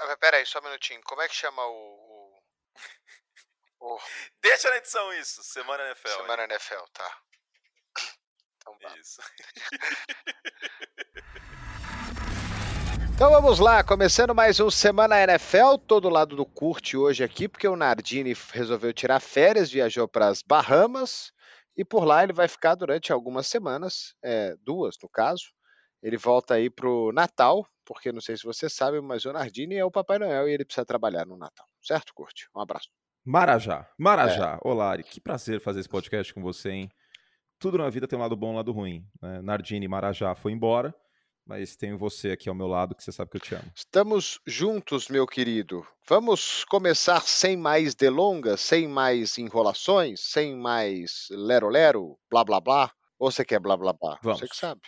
Ah, Peraí, só um minutinho. Como é que chama o. o... o... Deixa na edição isso, Semana NFL. Semana NFL, tá. Então. Isso. Então vamos lá, começando mais um Semana NFL, todo lado do curte hoje aqui, porque o Nardini resolveu tirar férias, viajou para as Bahamas e por lá ele vai ficar durante algumas semanas, é, duas no caso. Ele volta aí pro Natal, porque não sei se você sabe, mas o Nardini é o Papai Noel e ele precisa trabalhar no Natal. Certo, Curte? Um abraço. Marajá, Marajá. Olá, Ari, que prazer fazer esse podcast com você, hein? Tudo na vida tem um lado bom e um lado ruim. Né? Nardini Marajá foi embora, mas tenho você aqui ao meu lado que você sabe que eu te amo. Estamos juntos, meu querido. Vamos começar sem mais delongas, sem mais enrolações, sem mais lero-lero, blá blá blá. Ou você quer blá blá blá? Vamos. Você que sabe.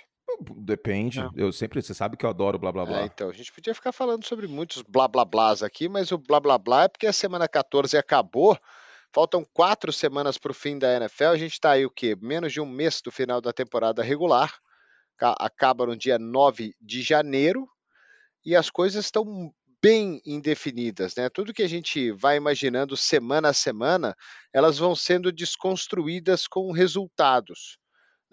Depende. Não. Eu sempre, você sabe que eu adoro blá blá blá. É, então, a gente podia ficar falando sobre muitos blá blá blás aqui, mas o blá blá blá é porque a semana 14 acabou. Faltam quatro semanas para o fim da NFL. A gente está aí o quê? Menos de um mês do final da temporada regular. Ca- Acaba no dia 9 de janeiro e as coisas estão bem indefinidas, né? Tudo que a gente vai imaginando semana a semana, elas vão sendo desconstruídas com resultados.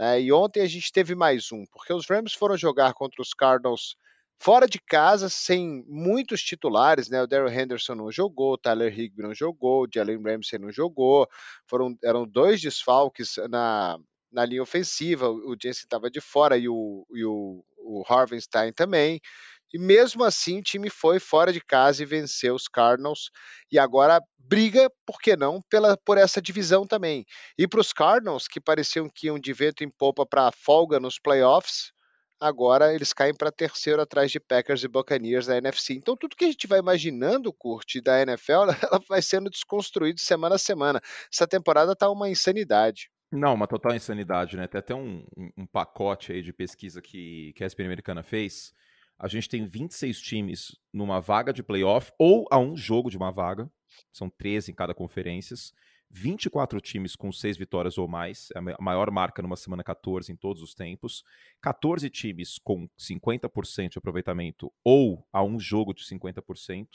Né? E ontem a gente teve mais um, porque os Rams foram jogar contra os Cardinals fora de casa, sem muitos titulares, né? O Daryl Henderson não jogou, o Tyler Higbee não jogou, o Jalen Ramsey não jogou, foram, eram dois desfalques na, na linha ofensiva, o Jensen estava de fora e o, e o, o Harvenstein também. E mesmo assim, o time foi fora de casa e venceu os Cardinals. E agora briga, por que não, pela, por essa divisão também. E para os Cardinals, que pareciam que iam de vento em popa para folga nos playoffs, agora eles caem para terceiro atrás de Packers e Buccaneers da NFC. Então, tudo que a gente vai imaginando, Curte, da NFL, ela vai sendo desconstruído semana a semana. Essa temporada tá uma insanidade. Não, uma total insanidade, né? Tem até um- um pacote aí de pesquisa que, que a ESPN americana fez. A gente tem 26 times numa vaga de playoff ou a um jogo de uma vaga. São 13 em cada conferência. 24 times com seis vitórias ou mais, é a ma- a maior marca numa semana 14 em todos os tempos. 14 times com 50% de aproveitamento ou a um jogo de 50%.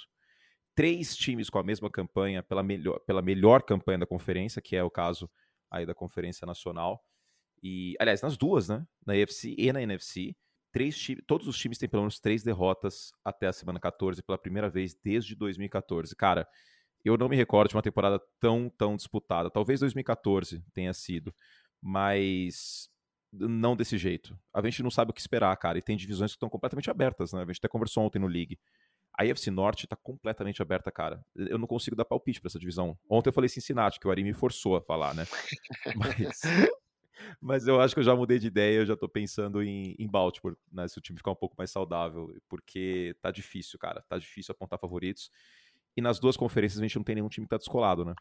Três times com a mesma campanha pela melhor, pela melhor campanha da conferência, que é o caso aí da Conferência Nacional. E, aliás, nas duas, né? Na AFC e na NFC. Três ti- todos os times têm pelo menos três derrotas até a semana 14 pela primeira vez desde 2014. Cara, eu não me recordo de uma temporada tão, tão disputada. Talvez 2014 tenha sido, mas não desse jeito. A gente não sabe o que esperar, cara. E tem divisões que estão completamente abertas, né? A gente até conversou ontem no League. A AFC Norte tá completamente aberta, cara. Eu não consigo dar palpite pra essa divisão. Ontem eu falei Cincinnati, que o Ari me forçou a falar, né? Mas, mas eu acho que eu já mudei de ideia, eu já tô pensando em, em Baltimore, né? Se o time ficar um pouco mais saudável, porque tá difícil, cara. Tá difícil apontar favoritos. E nas duas conferências a gente não tem nenhum time que tá descolado, né?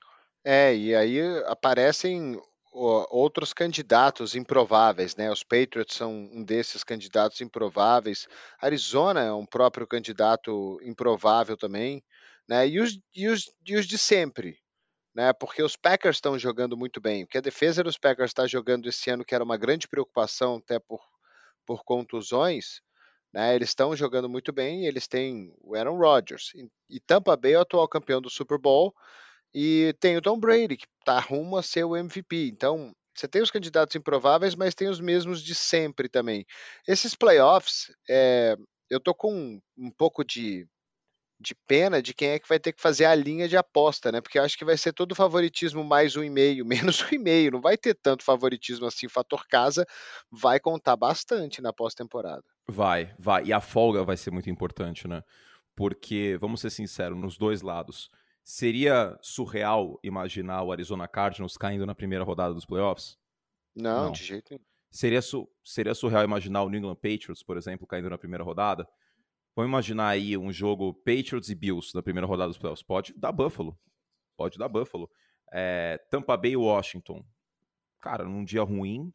É, e aí aparecem outros candidatos improváveis, né? Os Patriots são um desses candidatos improváveis. Arizona é um próprio candidato improvável também, né? E os, e os, e os de sempre, né? Porque os Packers estão jogando muito bem. Porque a defesa dos Packers está jogando esse ano, que era uma grande preocupação até por, por contusões, né? Eles estão jogando muito bem eles têm o Aaron Rodgers. E, e Tampa Bay é o atual campeão do Super Bowl. E tem o Tom Brady, que está rumo a ser o MVP. Então, você tem os candidatos improváveis, mas tem os mesmos de sempre também. Esses playoffs, é, eu tô com um pouco de, de pena de quem é que vai ter que fazer a linha de aposta, né? Porque eu acho que vai ser todo favoritismo mais um e meio, menos um e meio. Não vai ter tanto favoritismo assim. O fator casa vai contar bastante na pós-temporada. Vai, vai. E a folga vai ser muito importante, né? Porque, vamos ser sinceros, nos dois lados. Seria surreal imaginar o Arizona Cardinals caindo na primeira rodada dos playoffs? Não, Não. de jeito nenhum. Seria, su- seria surreal imaginar o New England Patriots, por exemplo, caindo na primeira rodada? Vamos imaginar aí um jogo Patriots e Bills na primeira rodada dos playoffs. Pode dar Buffalo. Pode dar Buffalo. É, Tampa Bay e Washington. Cara, num dia ruim,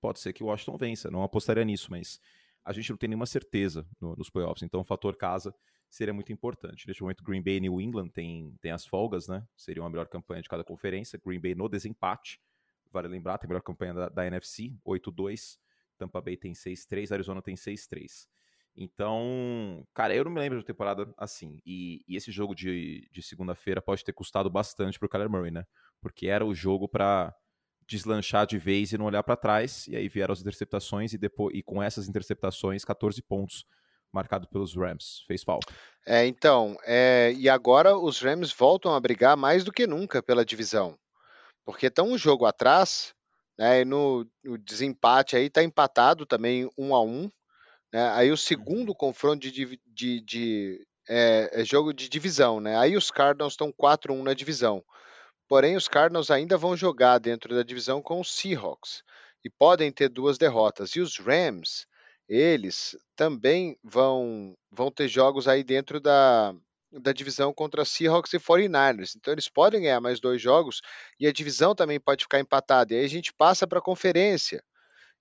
pode ser que o Washington vença. Não apostaria nisso, mas a gente não tem nenhuma certeza no- nos playoffs. Então, o fator casa seria muito importante. Neste momento, Green Bay e New England tem as folgas, né? Seria uma melhor campanha de cada conferência. Green Bay no desempate. Vale lembrar, tem a melhor campanha da, da NFC, 8-2. Tampa Bay tem 6-3, Arizona tem 6-3. Então, cara, eu não me lembro de temporada assim. E, e esse jogo de, de segunda-feira pode ter custado bastante pro Kyler Murray, né? Porque era o jogo para deslanchar de vez e não olhar para trás. E aí vieram as interceptações e depois e com essas interceptações, 14 pontos marcado pelos Rams. Fez falta. É, então, é, e agora os Rams voltam a brigar mais do que nunca pela divisão. Porque estão um jogo atrás, né? E no, no desempate aí tá empatado também um a um. Né, aí o segundo confronto de, de, de é, é jogo de divisão, né? Aí os Cardinals estão 4-1 na divisão. Porém, os Cardinals ainda vão jogar dentro da divisão com os Seahawks e podem ter duas derrotas. E os Rams, eles também vão, vão ter jogos aí dentro da, da divisão contra Seahawks e 49ers. Então eles podem ganhar mais dois jogos e a divisão também pode ficar empatada. E aí a gente passa para a conferência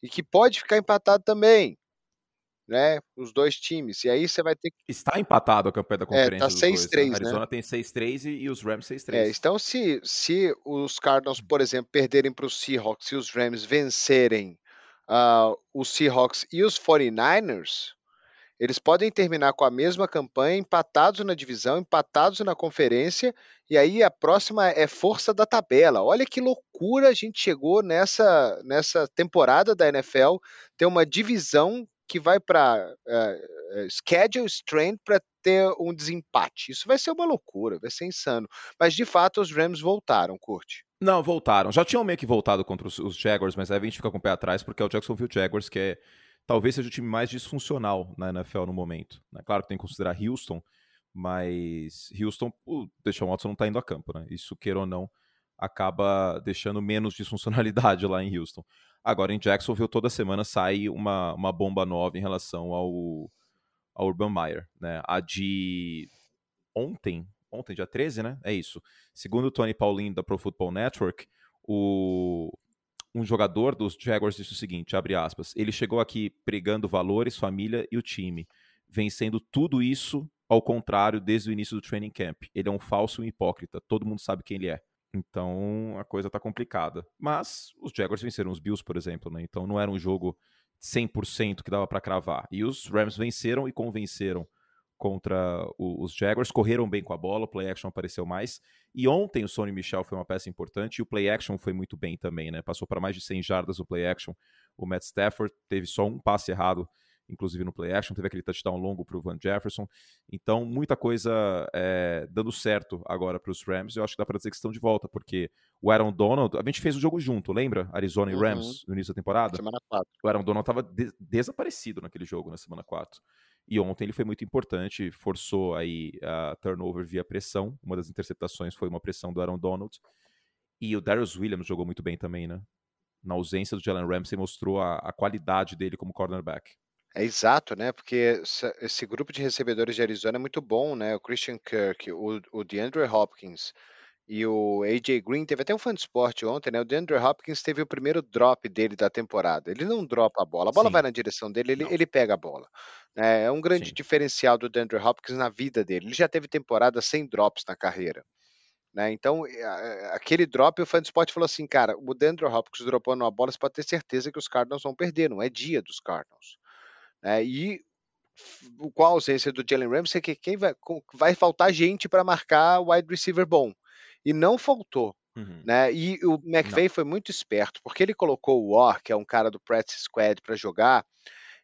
e que pode ficar empatado também né? Os dois times. E aí você vai ter que. Está empatado a campanha da conferência. É, tá 6-3. Né? Arizona né? tem 6-3 e, e, os Rams 6-3. É, então, se, se os Cardinals, por exemplo, perderem para os Seahawks e os Rams vencerem uh, os Seahawks e os 49ers, eles podem terminar com a mesma campanha, empatados na divisão, empatados na conferência, e aí a próxima é força da tabela. Olha que loucura a gente chegou nessa, nessa temporada da NFL, ter uma divisão que vai para uh, eh, eh, schedule strength para ter um desempate. Isso vai ser uma loucura, vai ser insano. Mas de fato os Rams voltaram, curte. Não, voltaram. Já tinham meio que voltado contra os, os Jaguars, mas aí a gente fica com o pé atrás porque é o Jacksonville Jaguars que é talvez seja o time mais disfuncional na NFL no momento. Né? Claro que tem que considerar Houston, mas Houston, o Deshaun Watson não está indo a campo, né? Isso queira ou não, acaba deixando menos disfuncionalidade lá em Houston. Agora, em Jacksonville, toda semana sai uma, uma bomba nova em relação ao, ao Urban Meyer. Né? A de ontem, ontem, dia 13, né? É isso. Segundo o Tony Pauline da Pro Football Network, o, um jogador dos Jaguars disse o seguinte, abre aspas, ele chegou aqui pregando valores, família e o time, vencendo tudo isso ao contrário desde o início do training camp. Ele é um falso e hipócrita, todo mundo sabe quem ele é. Então a coisa tá complicada. Mas os Jaguars venceram os Bills, por exemplo, né? Então não era um jogo 100% que dava para cravar. E os Rams venceram e convenceram contra os Jaguars, correram bem com a bola, o play action apareceu mais. E ontem o Sony Michel foi uma peça importante e o play action foi muito bem também, né? Passou para mais de 100 jardas no play action. O Matt Stafford teve só um passe errado inclusive no play action, teve aquele touchdown longo para o Van Jefferson. Então, muita coisa é, dando certo agora para os Rams. Eu acho que dá para dizer que estão de volta, porque o Aaron Donald, a gente fez o jogo junto, lembra? Arizona e uhum. Rams no início da temporada. Semana 4. O Aaron Donald estava de desaparecido naquele jogo na semana 4. E ontem ele foi muito importante, forçou aí a turnover via pressão. Uma das interceptações foi uma pressão do Aaron Donald. E o Darius Williams jogou muito bem também, né? Na ausência do Jalen Ramsey, mostrou a, a qualidade dele como cornerback. É exato, né? Porque esse grupo de recebedores de Arizona é muito bom, né? O Christian Kirk, o, o DeAndre Hopkins e o AJ Green. Teve até um fã de esporte ontem, né? O DeAndre Hopkins teve o primeiro drop dele da temporada. Ele não dropa a bola, a bola Sim. vai na direção dele, ele, ele pega a bola. Né? É um grande Sim. diferencial do DeAndre Hopkins na vida dele. Ele já teve temporada sem drops na carreira. Né? Então, aquele drop, o esporte falou assim: cara, o DeAndre Hopkins dropando uma bola, você pode ter certeza que os Cardinals vão perder, não é dia dos Cardinals. Né? E com a ausência do Jalen Ramsey, que quem vai, vai faltar gente para marcar o wide receiver bom. E não faltou. Uhum. Né? E o McVay foi muito esperto, porque ele colocou o War, que é um cara do practice squad, para jogar,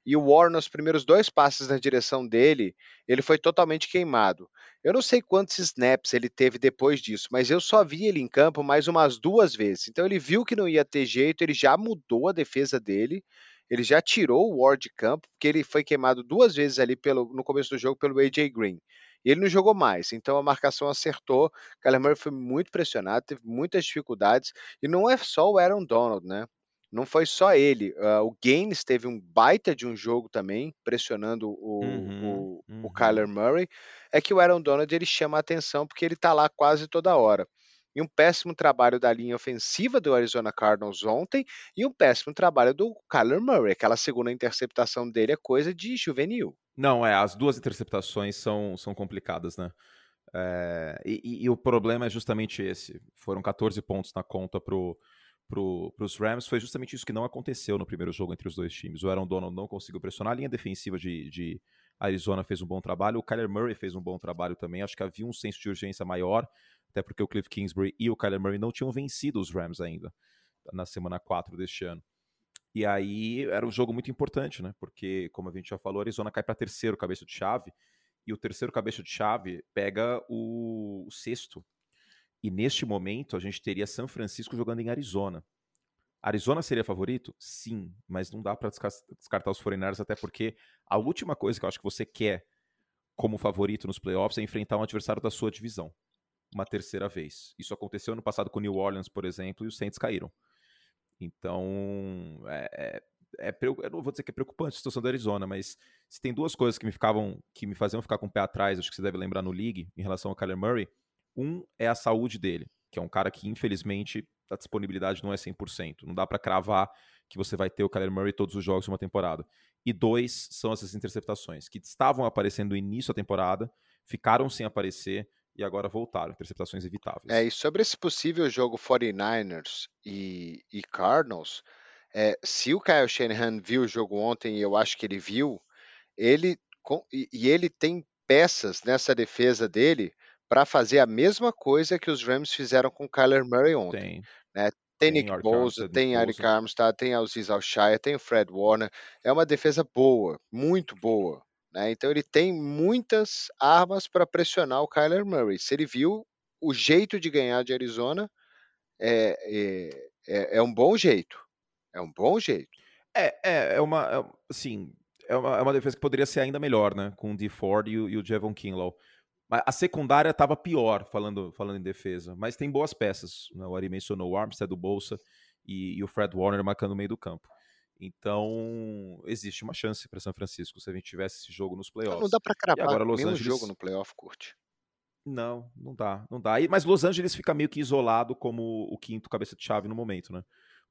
e o War, nos primeiros dois passes na direção dele, ele foi totalmente queimado. Eu não sei quantos snaps ele teve depois disso, mas eu só vi ele em campo mais umas duas vezes. Então ele viu que não ia ter jeito, ele já mudou a defesa dele ele já tirou o Ward de campo, porque ele foi queimado duas vezes ali pelo, no começo do jogo pelo AJ Green. E ele não jogou mais, então a marcação acertou. Kyler Murray foi muito pressionado, teve muitas dificuldades. E não é só o Aaron Donald, né? Não foi só ele. Uh, o Gaines teve um baita de um jogo também, pressionando o, uhum, o, uhum. o Kyler Murray. É que o Aaron Donald ele chama a atenção porque ele tá lá quase toda hora e um péssimo trabalho da linha ofensiva do Arizona Cardinals ontem e um péssimo trabalho do Kyler Murray. Aquela segunda interceptação dele é coisa de juvenil. Não, é, as duas interceptações são, são complicadas, né? É, e, e, o problema é justamente esse. Foram 14 pontos na conta pro, para os Rams foi justamente isso que não aconteceu no primeiro jogo entre os dois times. O Aaron Donald não conseguiu pressionar, a linha defensiva de, de Arizona fez um bom trabalho, o Kyler Murray fez um bom trabalho também. Acho que havia um senso de urgência maior, até porque o Cliff Kingsbury e o Kyler Murray não tinham vencido os Rams ainda na semana 4 deste ano. E aí era um jogo muito importante, né? Porque, como a gente já falou, a Arizona cai para terceiro cabeça de chave, e o terceiro cabeça de chave pega o, o sexto e neste momento a gente teria São Francisco jogando em Arizona. Arizona seria favorito? Sim, mas não dá para descartar os 49 até porque a última coisa que eu acho que você quer como favorito nos playoffs é enfrentar um adversário da sua divisão uma terceira vez. Isso aconteceu no passado com o New Orleans, por exemplo, e os Saints caíram. Então, é, é, é, eu não vou dizer que é preocupante a situação da Arizona, mas se tem duas coisas que me ficavam, que me faziam ficar com o pé atrás, acho que você deve lembrar no League, em relação ao Kyler Murray, um é a saúde dele, que é um cara que, infelizmente, a disponibilidade não é 100%. Não dá para cravar que você vai ter o Kyler Murray todos os jogos de uma temporada. E dois são essas interceptações, que estavam aparecendo no início da temporada, ficaram sem aparecer e agora voltaram. Interceptações evitáveis. É, e sobre esse possível jogo 49ers e, e Cardinals, é, se o Kyle Shanahan viu o jogo ontem, e eu acho que ele viu, ele e, e ele tem peças nessa defesa dele para fazer a mesma coisa que os Rams fizeram com o Kyler Murray ontem. Tem. Né? Tem, tem Nick Bosa, tem Eric Armstead, tem Aziz Al-Shire, tem o Fred Warner. É uma defesa boa, muito boa. Né? Então ele tem muitas armas para pressionar o Kyler Murray. Se ele viu o jeito de ganhar de Arizona, é, é, é, é um bom jeito. É um bom jeito. É, é, é uma. É, assim, é uma, é uma defesa que poderia ser ainda melhor, né? Com o D. Ford e o, e o. A secundária estava pior, falando, falando em defesa, mas tem boas peças. Né? O Ari mencionou o Armstead, do Bolsa e, e, o Fred Warner marcando no meio do campo. Então, existe uma chance para São Francisco se a gente tivesse esse jogo nos playoffs. Não dá para cravar e agora, Los Angeles... jogo no playoff, curte. Não, não dá, não dá. E, mas Los Angeles fica meio que isolado como o quinto cabeça de chave no momento, né?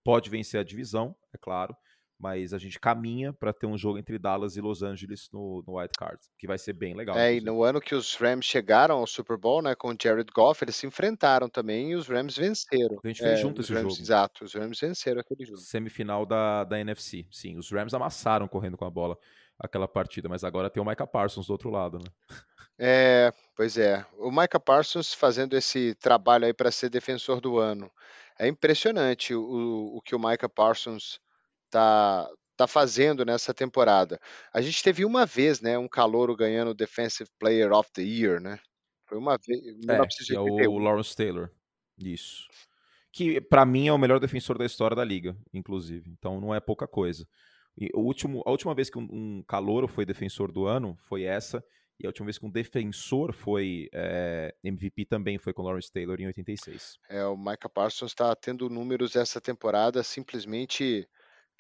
Pode vencer a divisão, é claro, mas a gente caminha para ter um jogo entre Dallas e Los Angeles no, no White Card, que vai ser bem legal. É, e no ano que os Rams chegaram ao Super Bowl, né, com o Jared Goff, eles se enfrentaram também e os Rams venceram. A gente fez é, junto esse Rams, jogo. Exato, os Rams venceram aquele jogo. Semifinal da, da NFC, sim. Os Rams amassaram correndo com a bola aquela partida, mas agora tem o Micah Parsons do outro lado, né? É, pois é. O Micah Parsons fazendo esse trabalho aí para ser defensor do ano. É impressionante o, o que o Micah Parsons tá, tá fazendo nessa temporada. A gente teve uma vez, né, um calouro ganhando o Defensive Player of the Year, né? Foi uma vez, é, é o Lawrence Taylor. Isso. Que para mim é o melhor defensor da história da liga, inclusive. Então não é pouca coisa. E o último, a última vez que um, um calouro foi defensor do ano foi essa. E a última vez que um defensor foi é, eh, MVP também foi com o Lawrence Taylor em 86. É, o Micah Parsons está tendo números essa temporada simplesmente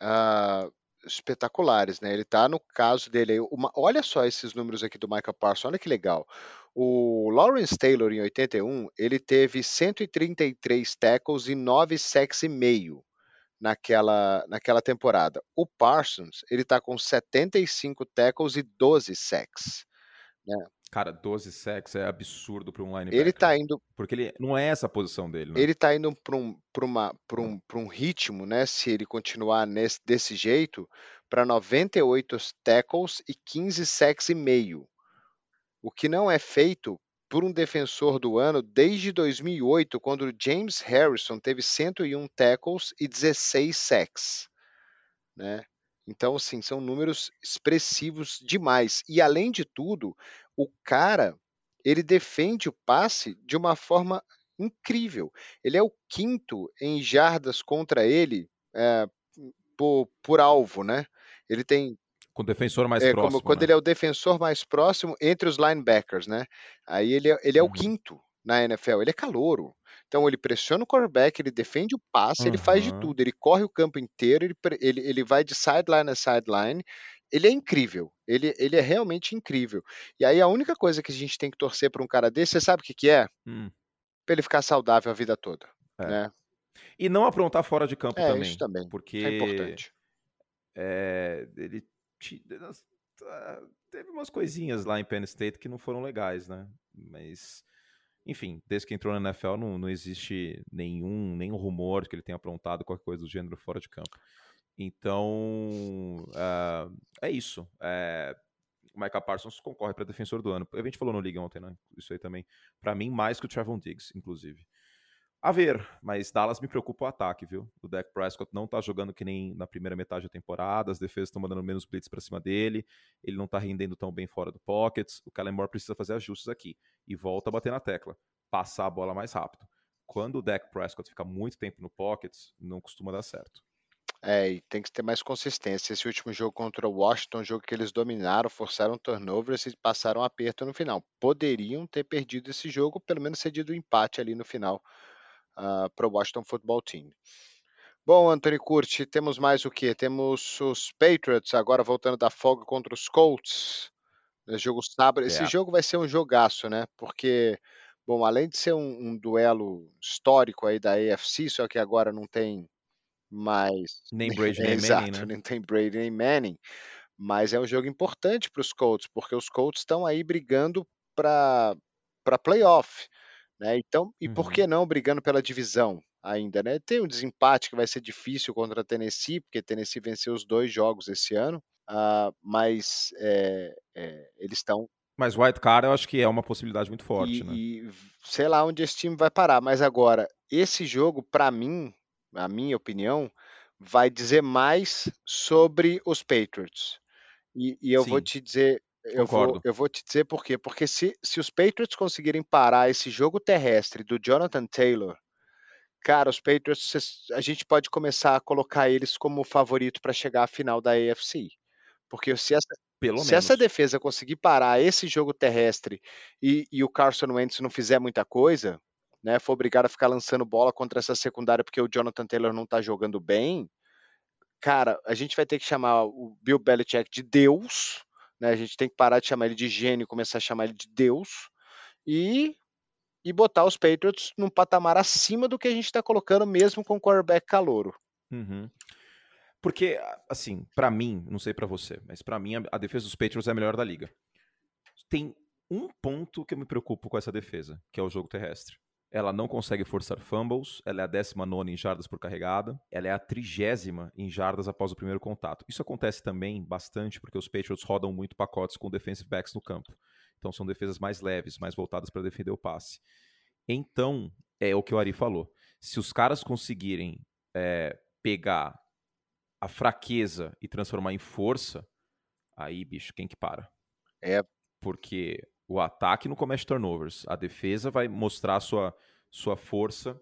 uh, espetaculares, né? Ele tá no caso dele uma, olha só esses números aqui do Michael Parsons, olha que legal. O Lawrence Taylor em 81, ele teve 133 tackles e 9 sacks e meio naquela naquela temporada. O Parsons, ele tá com 75 tackles e 12 sacks, né? Cara, 12 sacks é absurdo para um linebacker. Ele tá indo. Porque ele não é essa a posição dele, né? Ele tá indo para um, uma, um, um ritmo, né? Se ele continuar nesse, desse jeito, para 98 tackles e 15 sacks e meio. O que não é feito por um defensor do ano desde 2008, quando James Harrison teve 101 tackles e 16 sacks. Né? Então, assim, são números expressivos demais. E além de tudo, o cara ele defende o passe de uma forma incrível. Ele é o quinto em jardas contra ele é, por, por, alvo, né? Ele tem com o defensor mais é, próximo. Como, quando né? ele é o defensor mais próximo entre os linebackers, né? Aí ele é, ele é uhum. o quinto na NFL. Ele é calouro. Então ele pressiona o quarterback, ele defende o passe, uhum. ele faz de tudo. Ele corre o campo inteiro, ele, ele, ele vai de sideline a sideline ele é incrível. Ele, ele é realmente incrível. E aí a única coisa que a gente tem que torcer para um cara desse, você sabe o que, que é? Hum. Para ele ficar saudável a vida toda. É. Né? E não aprontar fora de campo é, também. Isso também. Porque é importante. É, ele teve umas coisinhas lá em Penn State que não foram legais, né? Mas enfim, desde que entrou na NFL não, não existe nenhum, nenhum rumor que ele tenha aprontado qualquer coisa do gênero fora de campo. Então, uh, é isso. É, o Parsons concorre para defensor do ano. A gente falou no Liga ontem, né? Isso aí também. Para mim, mais que o Trevon Diggs, inclusive. A ver, mas Dallas me preocupa o ataque, viu? O Dak Prescott não tá jogando que nem na primeira metade da temporada, as defesas estão mandando menos blitz para cima dele, ele não tá rendendo tão bem fora do pocket, o Kellen Moore precisa fazer ajustes aqui. E volta a bater na tecla, passar a bola mais rápido. Quando o Dak Prescott fica muito tempo no pocket, não costuma dar certo. É, e tem que ter mais consistência. Esse último jogo contra o Washington, um jogo que eles dominaram, forçaram turnovers e passaram aperto no final. Poderiam ter perdido esse jogo, pelo menos cedido o um empate ali no final uh, para o Washington Football Team. Bom, Anthony Curti, temos mais o que? Temos os Patriots agora voltando da folga contra os Colts. No jogo sábado. Esse jogo vai ser um jogaço, né? Porque, bom, além de ser um, um duelo histórico aí da AFC, só que agora não tem mas nem Brady nem exato, Manning, né? nem tem Brady nem Manning, mas é um jogo importante para os Colts, porque os Colts estão aí brigando para para playoff, né? Então, e por Uhum. que não brigando pela divisão ainda, né? Tem um desempate que vai ser difícil contra a Tennessee, porque Tennessee venceu os dois jogos esse ano, ah, mas é, é, eles estão Mas White Card eu acho que é uma possibilidade muito forte, e, né? e sei lá onde esse time vai parar. Mas agora, esse jogo, para mim, a minha opinião, vai dizer mais sobre os Patriots. E, e eu vou Sim, te dizer, eu vou, eu vou te dizer por quê. Porque se, se os Patriots conseguirem parar esse jogo terrestre do Jonathan Taylor, cara, os Patriots, a gente pode começar a colocar eles como favorito para chegar à final da AFC. Porque se essa, Pelo se essa defesa conseguir parar esse jogo terrestre e, e o Carson Wentz não fizer muita coisa, né, for obrigado a ficar lançando bola contra essa secundária porque o Jonathan Taylor não tá jogando bem, cara, a gente vai ter que chamar o Bill Belichick de Deus, né? A gente tem que parar de chamar ele de gênio e começar a chamar ele de Deus e e botar os Patriots num patamar acima do que a gente está colocando mesmo com o quarterback calouro. Uhum. Porque, assim, pra mim, não sei pra você, mas pra mim a defesa dos Patriots é a melhor da liga. Tem um ponto que eu me preocupo com essa defesa, que é o jogo terrestre. Ela não consegue forçar fumbles, ela é a 19 em jardas por carregada, ela é a trigésima em jardas após o primeiro contato. Isso acontece também bastante porque os Patriots rodam muito pacotes com defensive backs no campo. Então são defesas mais leves, mais voltadas para defender o passe. Então, é o que o Ari falou. Se os caras conseguirem é, pegar a fraqueza e transformar em força, aí, bicho, quem que para? É, Porque o ataque não comete turnovers, a defesa vai mostrar sua, sua força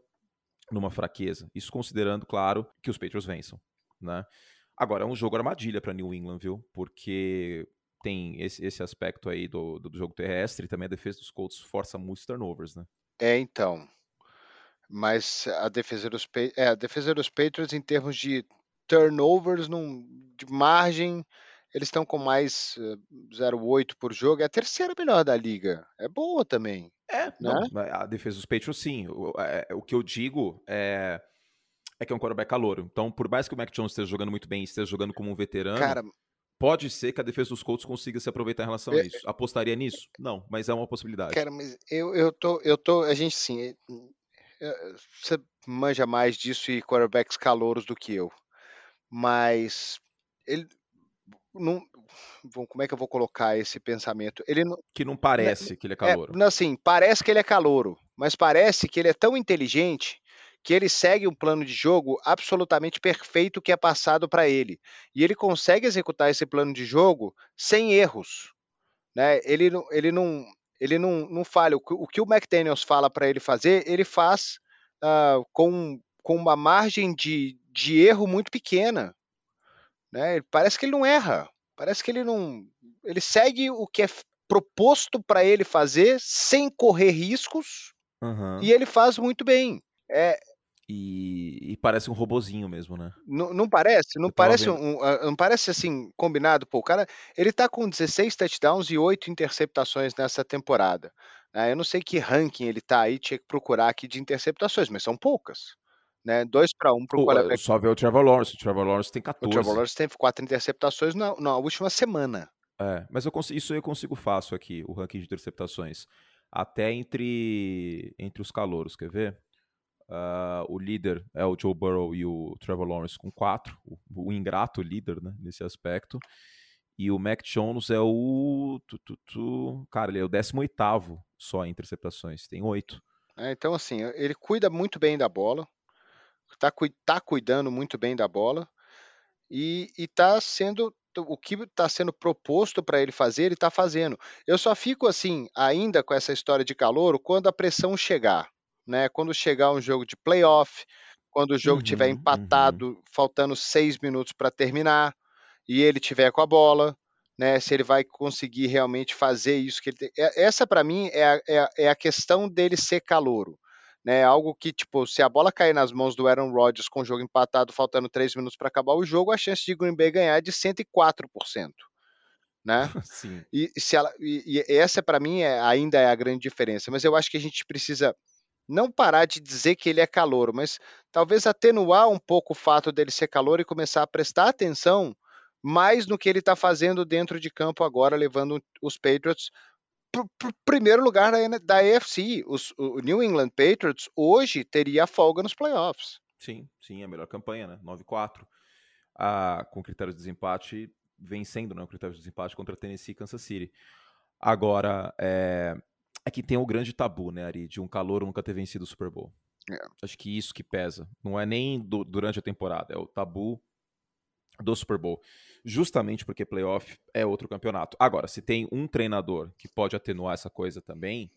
numa fraqueza. Isso considerando, claro, que os Patriots vençam, né? Agora, é um jogo armadilha para New England, viu? Porque tem esse, esse aspecto aí do, do jogo terrestre e também a defesa dos Colts força muitos turnovers, né? é então. Mas a defesa dos é, a defesa dos Patriots em termos de turnovers num, de margem, eles estão com mais eh, 0,8 por jogo, é a terceira melhor da liga. É boa também. É, não, a defesa dos Patriots sim. O, é, o que eu digo é, é que é um quarterback calouro. Então, por mais que o Mac Jones esteja jogando muito bem e esteja jogando como um veterano, Cara, pode ser que a defesa dos Colts consiga se aproveitar em relação a É- isso. Apostaria nisso? Não, mas é uma possibilidade. cara, mas eu, eu tô, eu tô, a gente sim, eh, eh, você manja mais disso e quarterbacks calouros do que eu. Mas ele não, como é que eu vou colocar esse pensamento? Ele não Que não parece que ele é É, calouro. não, assim, parece que ele é calouro, mas parece que ele é tão inteligente que ele segue um plano de jogo absolutamente perfeito que é passado para ele. E ele consegue executar esse plano de jogo sem erros. Né? Ele, não- ele, não, ele não, não falha. O, que- o McDaniels fala para ele fazer, ele faz ah, com, com uma margem de, de erro muito pequena. Né? Parece que ele não erra. Parece que ele não. Ele segue o que é proposto para ele fazer sem correr riscos Aham. e ele faz muito bem. É, E, e parece um robozinho mesmo, né? não, não parece? Não parece, vendo. um, ah, não parece assim combinado? Pô, o cara ele tá com 16 touchdowns e 8 interceptações nessa temporada. né? eu não sei que ranking ele tá aí, tinha que procurar aqui de interceptações, mas são poucas. Né? 2 para 1 para o quarterback. só ver o Trevor Lawrence. O Trevor Lawrence tem O 14. Trevor Lawrence teve 4 interceptações na, na última semana. É, mas eu consigo, isso eu consigo fácil aqui, o ranking de interceptações. até entre, entre os calouros, quer ver? Uh, o líder é o Joe Burrow e o Trevor Lawrence com quatro, o, o ingrato líder né, nesse aspecto. E o Mac Jones é o. Tu, tu, tu, cara, ele é o 18 só em interceptações, tem oito. É, então, assim, ele cuida muito bem da bola, tá, tá cuidando muito bem da bola e, está sendo o que está sendo proposto para ele fazer, ele está fazendo. Eu só fico assim, ainda com essa história de calor, quando a pressão chegar, né? Quando chegar um jogo de playoff, quando o jogo uhum, tiver empatado, uhum. faltando seis minutos para terminar, e ele tiver com a bola, né? Se ele vai conseguir realmente fazer isso que ele tem. Essa para mim é a, é, a, é a questão dele ser calouro né? Algo que, tipo, se a bola cair nas mãos do Aaron Rodgers com o jogo empatado, faltando três minutos para acabar o jogo, a chance de Green Bay ganhar é de 104%. Né? Sim. E, se ela, e, e essa, para mim, é, ainda é a grande diferença. Mas eu acho que a gente precisa não parar de dizer que ele é calor, mas talvez atenuar um pouco o fato dele ser calor e começar a prestar atenção mais no que ele está fazendo dentro de campo agora, levando os Patriots para primeiro lugar da, da AFC. Os, o New England Patriots hoje teria folga nos playoffs. Sim, sim, a melhor campanha, né? 9-4. Ah, com critério de desempate, vencendo né, o critério de desempate contra Tennessee e Kansas City. Agora, é, é que tem o grande tabu, né, Ari, de um calor nunca ter vencido o Super Bowl. É. Acho que isso que pesa. Não é nem do, durante a temporada, é o tabu do Super Bowl. Justamente porque playoff é outro campeonato. Agora, se tem um treinador que pode atenuar essa coisa também,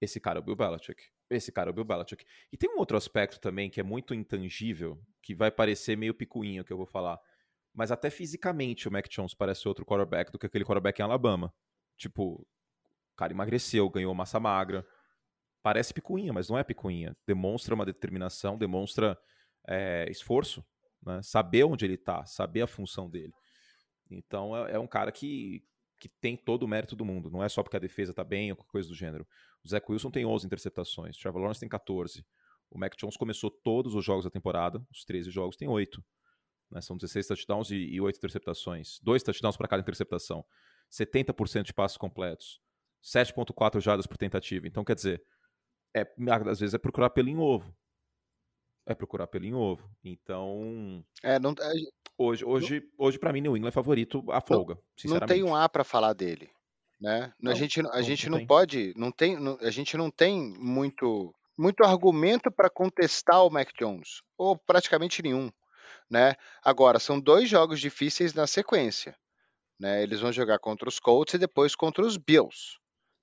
esse cara é o Bill Belichick. Esse cara é o Bill Belichick. E tem um outro aspecto também que é muito intangível, que vai parecer meio picuinho que eu vou falar. Mas até fisicamente o Mac Jones parece outro quarterback do que aquele quarterback em Alabama. Tipo, o cara emagreceu, ganhou massa magra. Parece picuinha, mas não é picuinha. Demonstra uma determinação, demonstra é, esforço né? saber onde ele está, saber a função dele. Então é, é, um cara que, que tem todo o mérito do mundo, não é só porque a defesa está bem ou coisa do gênero. O Zach Wilson tem 11 interceptações, o Trevor Lawrence tem 14. O Mac Jones começou todos os jogos da temporada, os 13 jogos tem 8. Né? São 16 touchdowns e, e 8 interceptações. Dois touchdowns para cada interceptação. 70% de passos completos. 7.4 jardas por tentativa. Então, quer dizer, é, às vezes é procurar pelo em ovo é procurar pelo em ovo. Então. É, não, é, hoje, hoje, não, hoje para mim, New England é favorito a folga. Não, não tem um A para falar dele. Né? Não, a gente, a gente não, pode. Não tem, a gente não tem muito, muito argumento para contestar o Mac Jones. Ou praticamente nenhum. Né? Agora, são dois jogos difíceis na sequência. Né? Eles vão jogar contra os Colts e depois contra os Bills.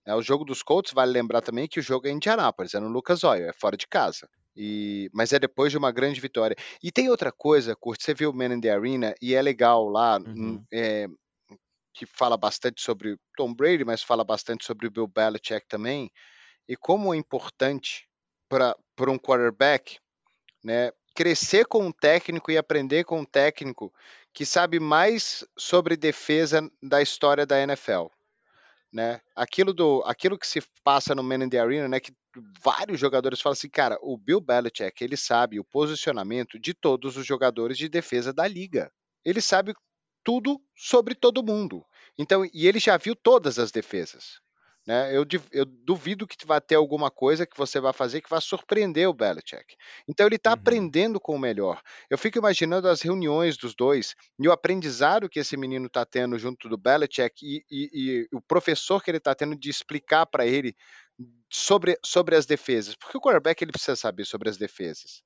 Né? O jogo dos Colts, vale lembrar também que o jogo é em Indianápolis, é no Lucas Oil, é fora de casa. E, mas é depois de uma grande vitória. E tem outra coisa, Kurt, você viu o Man in the Arena e é legal lá, uhum. é, que fala bastante sobre Tom Brady, mas fala bastante sobre o Bill Belichick também, e como é importante para um quarterback né, crescer com um técnico e aprender com um técnico que sabe mais sobre defesa da história da NFL. Né? Aquilo, do, aquilo que se passa no Man in the Arena, né, que vários jogadores falam assim, cara, o Bill Belichick, ele sabe o posicionamento de todos os jogadores de defesa da liga. Ele sabe tudo sobre todo mundo. Então, e ele já viu todas as defesas. Né? Eu, eu, duvido que vai ter alguma coisa que você vai fazer que vai surpreender o Belichick. Então ele está uhum. aprendendo com o melhor. Eu fico imaginando as reuniões dos dois e o aprendizado que esse menino está tendo junto do Belichick e, e, e o professor que ele está tendo de explicar para ele sobre, sobre as defesas. Porque o quarterback ele precisa saber sobre as defesas.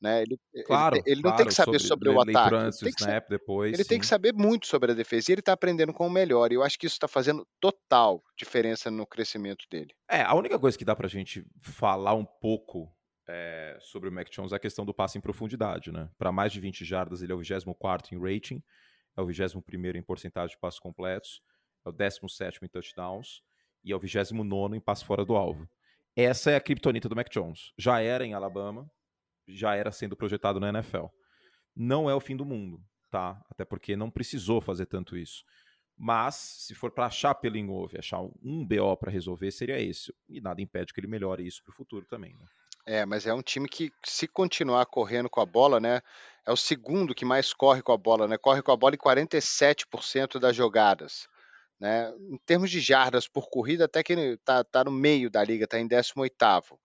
Né? Ele, claro, ele, ele claro, não tem que saber sobre, sobre o ataque. Antes, ele, tem snap, depois, ele tem que saber muito sobre a defesa e ele está aprendendo com o melhor. E eu acho que isso está fazendo total diferença no crescimento dele. É, a única coisa que dá para a gente falar um pouco é, sobre o Mac Jones é a questão do passe em profundidade. Né? Para mais de 20 jardas, ele é o 24 em rating, é o 21 em porcentagem de passos completos, é o 17 em touchdowns e é o 29 em passe fora do alvo. Essa é a criptonita do Mac Jones. Já era em Alabama, já era sendo projetado na NFL. Não é o fim do mundo, tá? Até porque não precisou fazer tanto isso. Mas, se for para achar pelo em achar um BO para resolver, seria esse. E nada impede que ele melhore isso para o futuro também, né? É, mas é um time que, se continuar correndo com a bola, né? É o segundo que mais corre com a bola, né? Corre com a bola em 47% das jogadas. Né? Em termos de jardas por corrida, até que está tá no meio da liga, está em 18º.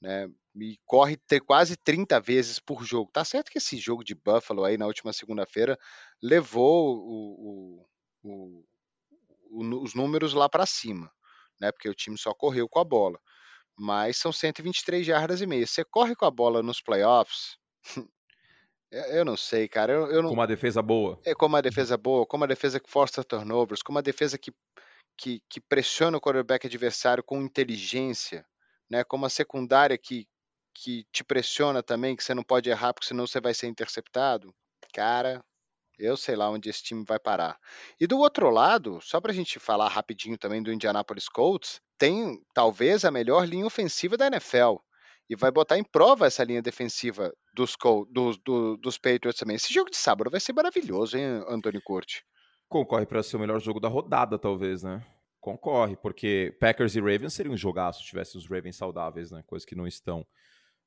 Né? E corre ter quase 30 vezes por jogo. Tá certo que esse jogo de Buffalo aí na última segunda-feira levou o, o, o, os números lá para cima, né? Porque o time só correu com a bola. Mas são 123 jardas e meia. Você corre com a bola nos playoffs, Eu não sei, cara. Eu, eu não... Com uma defesa boa. É, com uma defesa boa, com uma defesa que força turnovers, com uma defesa que, que, que pressiona o quarterback adversário com inteligência, né? Com uma secundária que, que te pressiona também, que você não pode errar, porque senão você vai ser interceptado. Cara, eu sei lá onde esse time vai parar. E do outro lado, só para a gente falar rapidinho também do Indianapolis Colts, tem talvez a melhor linha ofensiva da NFL e vai botar em prova essa linha defensiva dos, dos, dos, Patriots também. Esse jogo de sábado vai ser maravilhoso, hein, Antônio Curti? Concorre para ser o melhor jogo da rodada, talvez, né? Concorre, porque Packers e Ravens seriam um jogaço se tivesse os Ravens saudáveis, né? Coisa que não estão.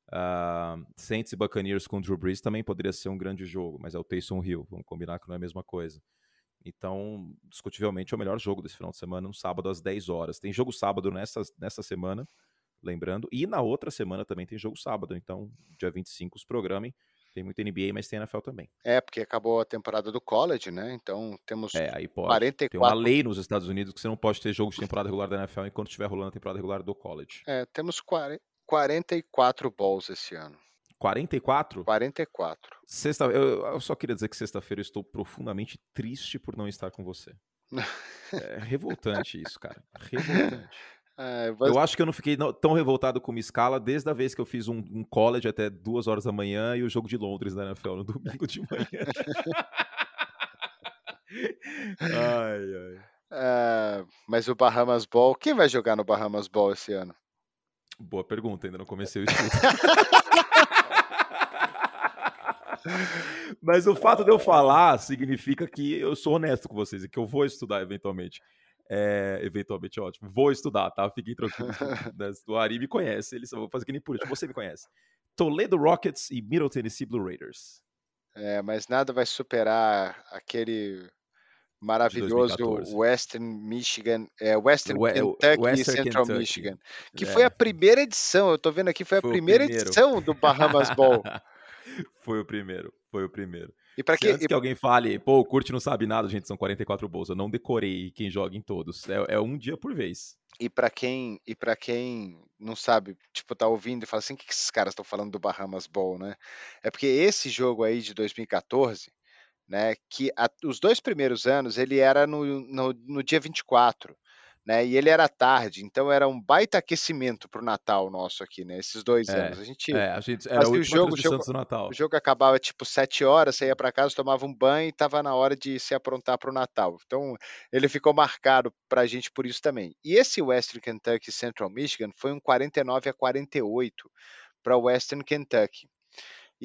Uh, Saints e Buccaneers com Drew Brees também poderia ser um grande jogo, mas é o Taysom Hill, vamos combinar que não é a mesma coisa. Então, discutivelmente, é o melhor jogo desse final de semana, no sábado às 10 horas. Tem jogo sábado nessa, nessa semana, lembrando. E na outra semana também tem jogo sábado, então dia 25 os programem. Tem muito NBA, mas tem NFL também. É, porque acabou a temporada do college, né? Então temos é, aí pode. 44... Tem uma lei nos Estados Unidos que você não pode ter jogo de temporada regular da NFL enquanto estiver rolando a temporada regular do college. É, temos 44 balls esse ano. 44? 44. Sexta, eu, eu só queria dizer que sexta-feira eu estou profundamente triste por não estar com você. é revoltante isso, cara. Revoltante. É, mas... Eu acho que eu não fiquei tão revoltado com uma escala desde a vez que eu fiz um, um, college até duas horas da manhã e o jogo de Londres da NFL no domingo de manhã. ai, ai. É, mas o Bahamas Ball, quem vai jogar no Bahamas Ball esse ano? Boa pergunta, ainda não comecei o estudo. Mas o fato de eu falar significa que eu sou honesto com vocês e que eu vou estudar eventualmente. É, eventualmente ótimo. Vou estudar, tá? Fiquem tranquilos. o Ari me conhece, ele só vou fazer que nem por isso. Você me conhece. Toledo Rockets e Middle Tennessee Blue Raiders. É, mas nada vai superar aquele maravilhoso Western Michigan, é, Western We Kentucky Western e Central Kentucky. Michigan, que é. foi a primeira edição, eu tô vendo aqui, foi a foi primeira edição do Bahamas Bowl. foi o primeiro, foi o primeiro. E para que, antes que alguém fale, pô, o Curte não sabe nada, gente, são 44 bolsas. Eu não decorei quem joga em todos. É, é um dia por vez. E para quem e para quem não sabe, tipo, tá ouvindo e fala assim, o que, que esses caras estão falando do Bahamas Bowl, né? É porque esse jogo aí de 2014, né, que a, os dois primeiros anos ele era no, no, no dia 24 né? E ele era tarde, então era um baita aquecimento para o Natal nosso aqui, né? Esses dois é, anos. A gente, é, a gente era o jogo, o jogo, do Natal. O jogo acabava tipo sete horas, você ia para casa, tomava um banho e estava na hora de se aprontar para o Natal. Então ele ficou marcado para a gente por isso também. E esse Western Kentucky Central Michigan foi um 49 a 48 para Western Kentucky.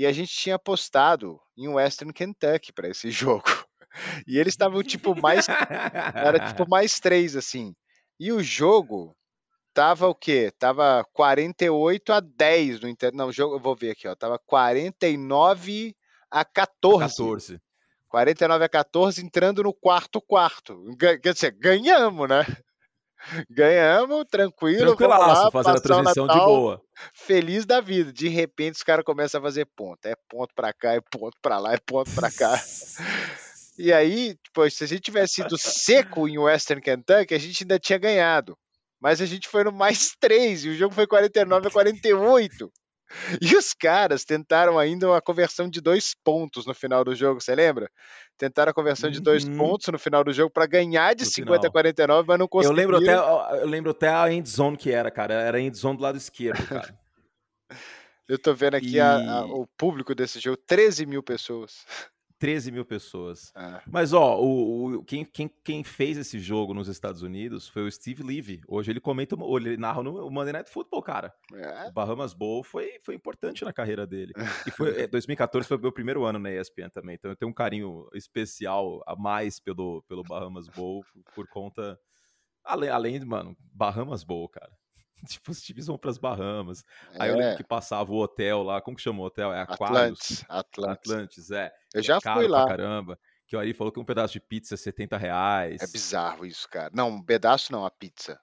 E a gente tinha apostado em Western Kentucky para esse jogo. E eles estavam tipo mais era tipo mais três assim. E o jogo tava o quê? Tava 48 a 10 no Inter. Não, o jogo, eu vou ver aqui, ó. Tava 49 a 14. 14. 49 a 14 entrando no quarto quarto. Quer dizer, ganhamos, né? Ganhamos, tranquilo. Tranquilaço, lá, fazendo a transição Natal, de boa. Feliz da vida. De repente os caras começam a fazer ponto. É ponto pra cá, é ponto pra lá, é ponto pra cá. E aí, tipo, se a gente tivesse ido seco em Western Kentucky, a gente ainda tinha ganhado. Mas a gente foi no mais 3 e o jogo foi 49 a 48. E os caras tentaram ainda uma conversão de dois pontos no final do jogo, você lembra? Tentaram a conversão de dois uhum. pontos no final do jogo para ganhar de no 50 final. a 49, mas não conseguiram. Eu lembro até, eu lembro até a end zone que era, cara. Era a end zone do lado esquerdo, cara. eu tô vendo aqui e... a, a, o público desse jogo, 13 mil pessoas. 13 mil pessoas. É. Mas, ó, o, o, quem, quem, quem fez esse jogo nos Estados Unidos foi o Steve Levy. Hoje ele comenta, ele narra no Monday Night Football, cara. É. O Bahamas Bowl foi, foi importante na carreira dele. E foi, 2014 foi o meu primeiro ano na ESPN também, então eu tenho um carinho especial a mais pelo, pelo Bahamas Bowl por conta... Além, além de, mano, Bahamas Bowl, cara. Tipo, os times vão para as Bahamas. É. Aí eu lembro é. que passava o hotel lá, como que chama o hotel? É Aquarius? Atlantis. Atlantis, Atlantis é. Eu é já fui lá. caramba. Que Ari falou que um pedaço de pizza é 70 reais. É bizarro isso, cara. Não, um pedaço não, a pizza.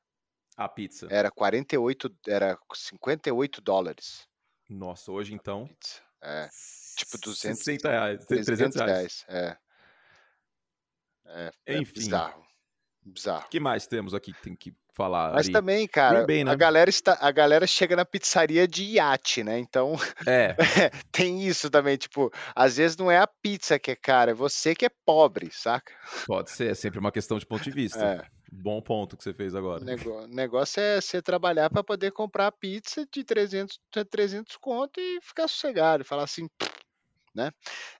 A pizza. Era 48, era 58 dólares. Nossa, hoje então. Pizza. É, tipo 200, 60 reais, 300 300 reais. reais. É. É, é Enfim. bizarro. Bizarro. O que mais temos aqui que tem que falar? Mas Ari? também, cara, Bay, né? a, galera está, a galera chega na pizzaria de iate, né? Então É, tem isso também, tipo, às vezes não é a pizza que é cara, é você que é pobre, saca? pode ser, é sempre uma questão de ponto de vista. É. Bom ponto que você fez agora. nego- negócio é você trabalhar para poder comprar pizza de 300, de 300 conto e ficar sossegado, e falar assim, né?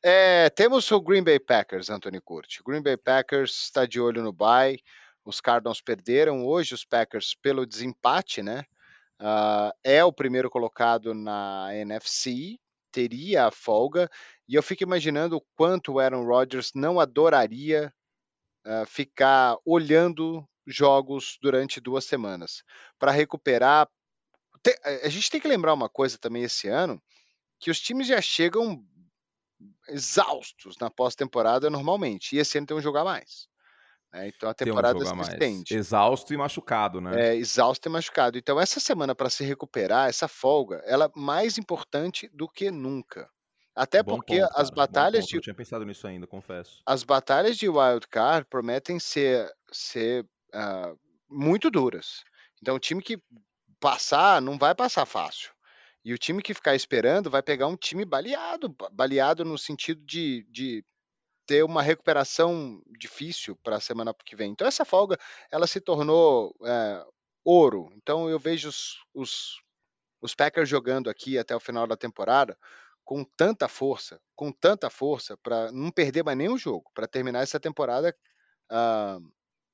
É, temos o Green Bay Packers, Anthony Curti. Green Bay Packers está de olho no bye. Os Cardinals perderam hoje os Packers pelo desempate, né? Ah, é o primeiro colocado na NFC, teria a folga, e eu fico imaginando o quanto o Aaron Rodgers não adoraria ah, ficar olhando jogos durante duas semanas para recuperar. A gente tem que lembrar uma coisa também esse ano, que os times já chegam exaustos na pós-temporada normalmente, e esse ano tem um jogo a mais. né? Então a Tem um temporada jogo a se estende Exausto e machucado, né? é, exausto e machucado. Então, essa semana para se recuperar, essa folga, ela é mais importante do que nunca. Até Bom porque ponto, as batalhas de Eu tinha pensado nisso ainda, confesso. as batalhas de wild card prometem ser ser ah, muito duras. Então, o time que passar não vai passar fácil. E o time que ficar esperando vai pegar um time baleado, ba- baleado no sentido de, de ter uma recuperação difícil para a semana que vem. Então essa folga ela se tornou é, ouro. Então eu vejo os, os, os Packers jogando aqui até o final da temporada com tanta força, com tanta força para não perder mais nenhum jogo, para terminar essa temporada ah,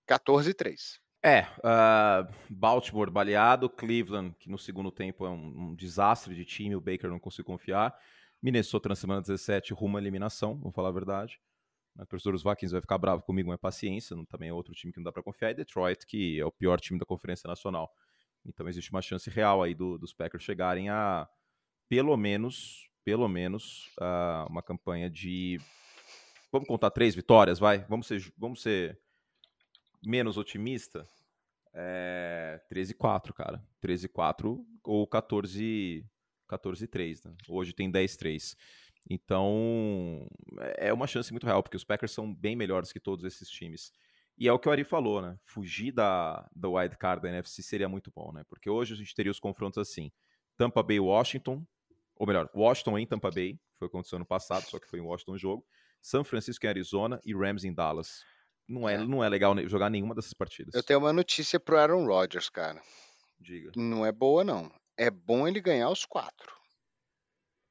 14-3. É, ah, Baltimore baleado, Cleveland, que no segundo tempo é um, um desastre de time, o Baker não conseguiu confiar. Minnesota na semana 17 rumo à eliminação, vamos falar a verdade. O torcedor dos Vikings vai ficar bravo comigo, mas paciência, não- também é outro time que não dá para confiar. E Detroit, que é o pior time da Conferência Nacional. Então existe uma chance real aí do- dos Packers chegarem a, pelo menos, pelo menos, ah, uma campanha de... Vamos contar três vitórias, vai? Vamos ser, vamos ser menos otimista? É, 13-4, cara. 13-4 ou 14 14-3, né? Hoje tem 10-3. Então, é uma chance muito real, porque os Packers são bem melhores que todos esses times. E é o que o Ari falou, né? Fugir da, da wild card da NFC seria muito bom, né? Porque hoje a gente teria os confrontos assim: Tampa Bay Washington, ou melhor, Washington em Tampa Bay, foi aconteceu no passado, só que foi em Washington o jogo. São Francisco em Arizona e Rams em Dallas. Não é, É. não é legal jogar nenhuma dessas partidas. Eu tenho uma notícia pro Aaron Rodgers, cara. Diga. Não é boa não. É bom ele ganhar os quatro,